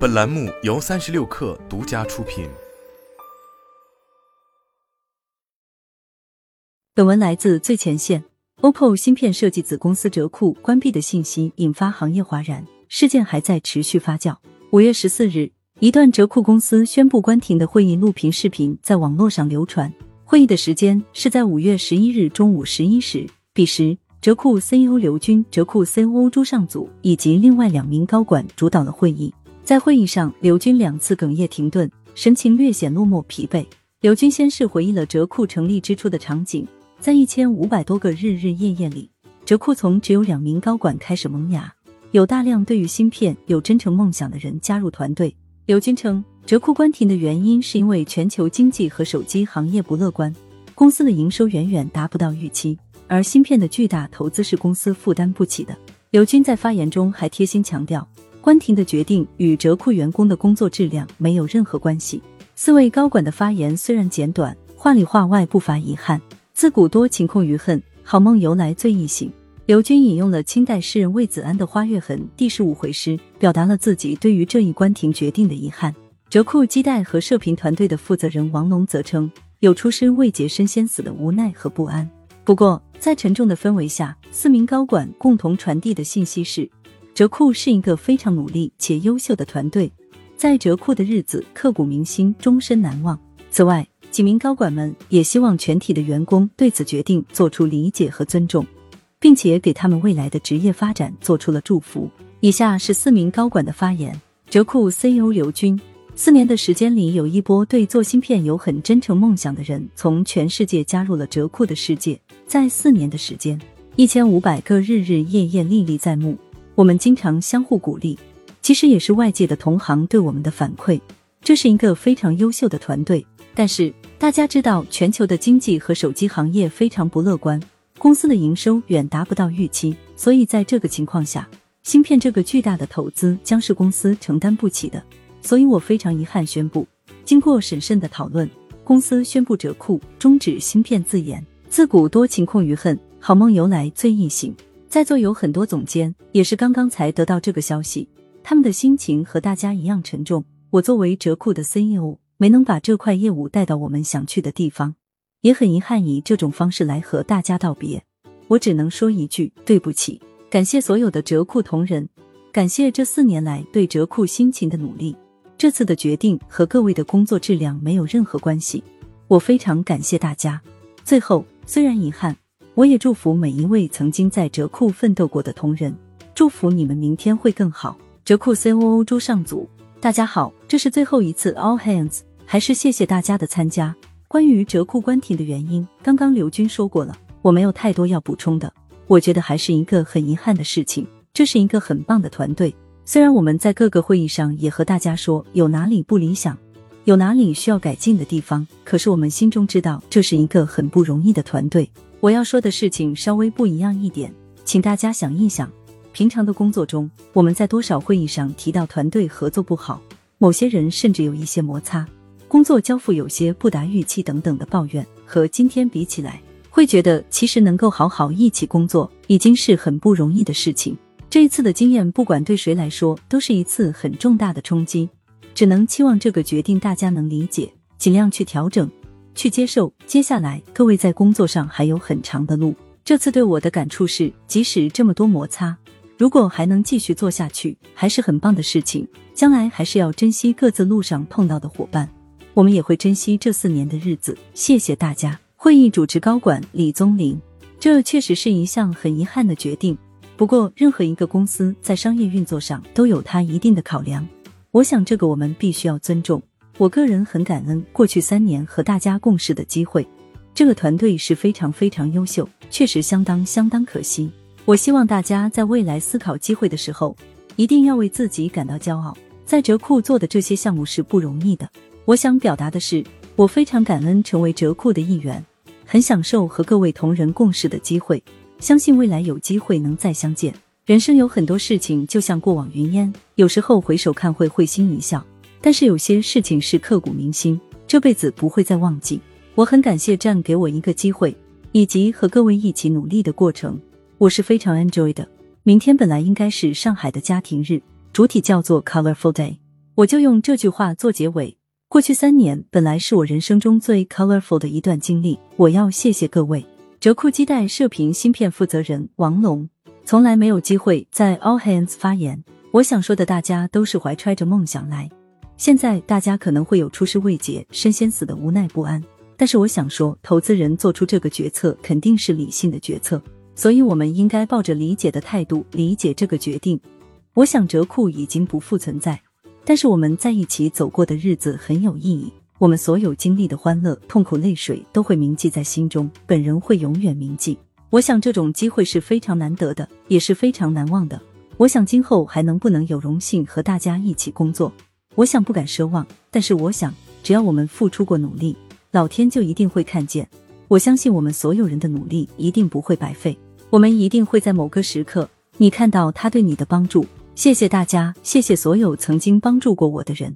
本栏目由三十六氪独家出品。本文来自最前线。OPPO 芯片设计子公司折库关闭的信息引发行业哗然，事件还在持续发酵。五月十四日，一段折库公司宣布关停的会议录屏视频在网络上流传。会议的时间是在五月十一日中午十一时，彼时。折库 CEO 刘军、折库 COO 朱尚祖以及另外两名高管主导了会议。在会议上，刘军两次哽咽停顿，神情略显落寞疲惫。刘军先是回忆了折库成立之初的场景，在一千五百多个日日夜夜里，折库从只有两名高管开始萌芽，有大量对于芯片有真诚梦想的人加入团队。刘军称，折库关停的原因是因为全球经济和手机行业不乐观，公司的营收远远达不到预期。而芯片的巨大投资是公司负担不起的。刘军在发言中还贴心强调，关停的决定与折库员工的工作质量没有任何关系。四位高管的发言虽然简短，话里话外不乏遗憾。自古多情空余恨，好梦由来最易醒。刘军引用了清代诗人魏子安的《花月痕》第十五回诗，表达了自己对于这一关停决定的遗憾。折库基带和射频团队的负责人王龙则称，有出师未捷身先死的无奈和不安。不过，在沉重的氛围下，四名高管共同传递的信息是：折库是一个非常努力且优秀的团队，在折库的日子刻骨铭心，终身难忘。此外，几名高管们也希望全体的员工对此决定做出理解和尊重，并且给他们未来的职业发展做出了祝福。以下是四名高管的发言：折库 CEO 刘军。四年的时间里，有一波对做芯片有很真诚梦想的人从全世界加入了折库的世界。在四年的时间，一千五百个日日夜夜历历在目。我们经常相互鼓励，其实也是外界的同行对我们的反馈。这是一个非常优秀的团队。但是大家知道，全球的经济和手机行业非常不乐观，公司的营收远达不到预期。所以在这个情况下，芯片这个巨大的投资将是公司承担不起的。所以我非常遗憾宣布，经过审慎的讨论，公司宣布折库，终止芯片自研。自古多情空余恨，好梦由来最易醒。在座有很多总监，也是刚刚才得到这个消息，他们的心情和大家一样沉重。我作为折库的 CEO，没能把这块业务带到我们想去的地方，也很遗憾以这种方式来和大家道别。我只能说一句对不起，感谢所有的折库同仁，感谢这四年来对折库辛勤的努力。这次的决定和各位的工作质量没有任何关系，我非常感谢大家。最后，虽然遗憾，我也祝福每一位曾经在折库奋斗过的同仁，祝福你们明天会更好。折库 COO 朱尚祖，大家好，这是最后一次 All Hands，还是谢谢大家的参加。关于折库关停的原因，刚刚刘军说过了，我没有太多要补充的。我觉得还是一个很遗憾的事情，这是一个很棒的团队。虽然我们在各个会议上也和大家说有哪里不理想，有哪里需要改进的地方，可是我们心中知道这是一个很不容易的团队。我要说的事情稍微不一样一点，请大家想一想，平常的工作中，我们在多少会议上提到团队合作不好，某些人甚至有一些摩擦，工作交付有些不达预期等等的抱怨，和今天比起来，会觉得其实能够好好一起工作，已经是很不容易的事情。这一次的经验，不管对谁来说，都是一次很重大的冲击。只能期望这个决定大家能理解，尽量去调整、去接受。接下来，各位在工作上还有很长的路。这次对我的感触是，即使这么多摩擦，如果还能继续做下去，还是很棒的事情。将来还是要珍惜各自路上碰到的伙伴，我们也会珍惜这四年的日子。谢谢大家。会议主持高管李宗林，这确实是一项很遗憾的决定。不过，任何一个公司在商业运作上都有它一定的考量，我想这个我们必须要尊重。我个人很感恩过去三年和大家共事的机会，这个团队是非常非常优秀，确实相当相当可惜。我希望大家在未来思考机会的时候，一定要为自己感到骄傲。在折库做的这些项目是不容易的。我想表达的是，我非常感恩成为折库的一员，很享受和各位同仁共事的机会。相信未来有机会能再相见。人生有很多事情就像过往云烟，有时候回首看会会心一笑，但是有些事情是刻骨铭心，这辈子不会再忘记。我很感谢站给我一个机会，以及和各位一起努力的过程，我是非常 enjoy 的。明天本来应该是上海的家庭日，主体叫做 Colorful Day，我就用这句话做结尾。过去三年本来是我人生中最 colorful 的一段经历，我要谢谢各位。折库基带射频芯片负责人王龙，从来没有机会在 All Hands 发言。我想说的，大家都是怀揣着梦想来。现在大家可能会有出师未捷身先死的无奈不安，但是我想说，投资人做出这个决策肯定是理性的决策，所以我们应该抱着理解的态度理解这个决定。我想折库已经不复存在，但是我们在一起走过的日子很有意义，我们所有经历的欢乐、痛苦、泪水都会铭记在心中，本人会永远铭记。我想这种机会是非常难得的，也是非常难忘的。我想今后还能不能有荣幸和大家一起工作？我想不敢奢望，但是我想，只要我们付出过努力，老天就一定会看见。我相信我们所有人的努力一定不会白费，我们一定会在某个时刻，你看到他对你的帮助。谢谢大家，谢谢所有曾经帮助过我的人。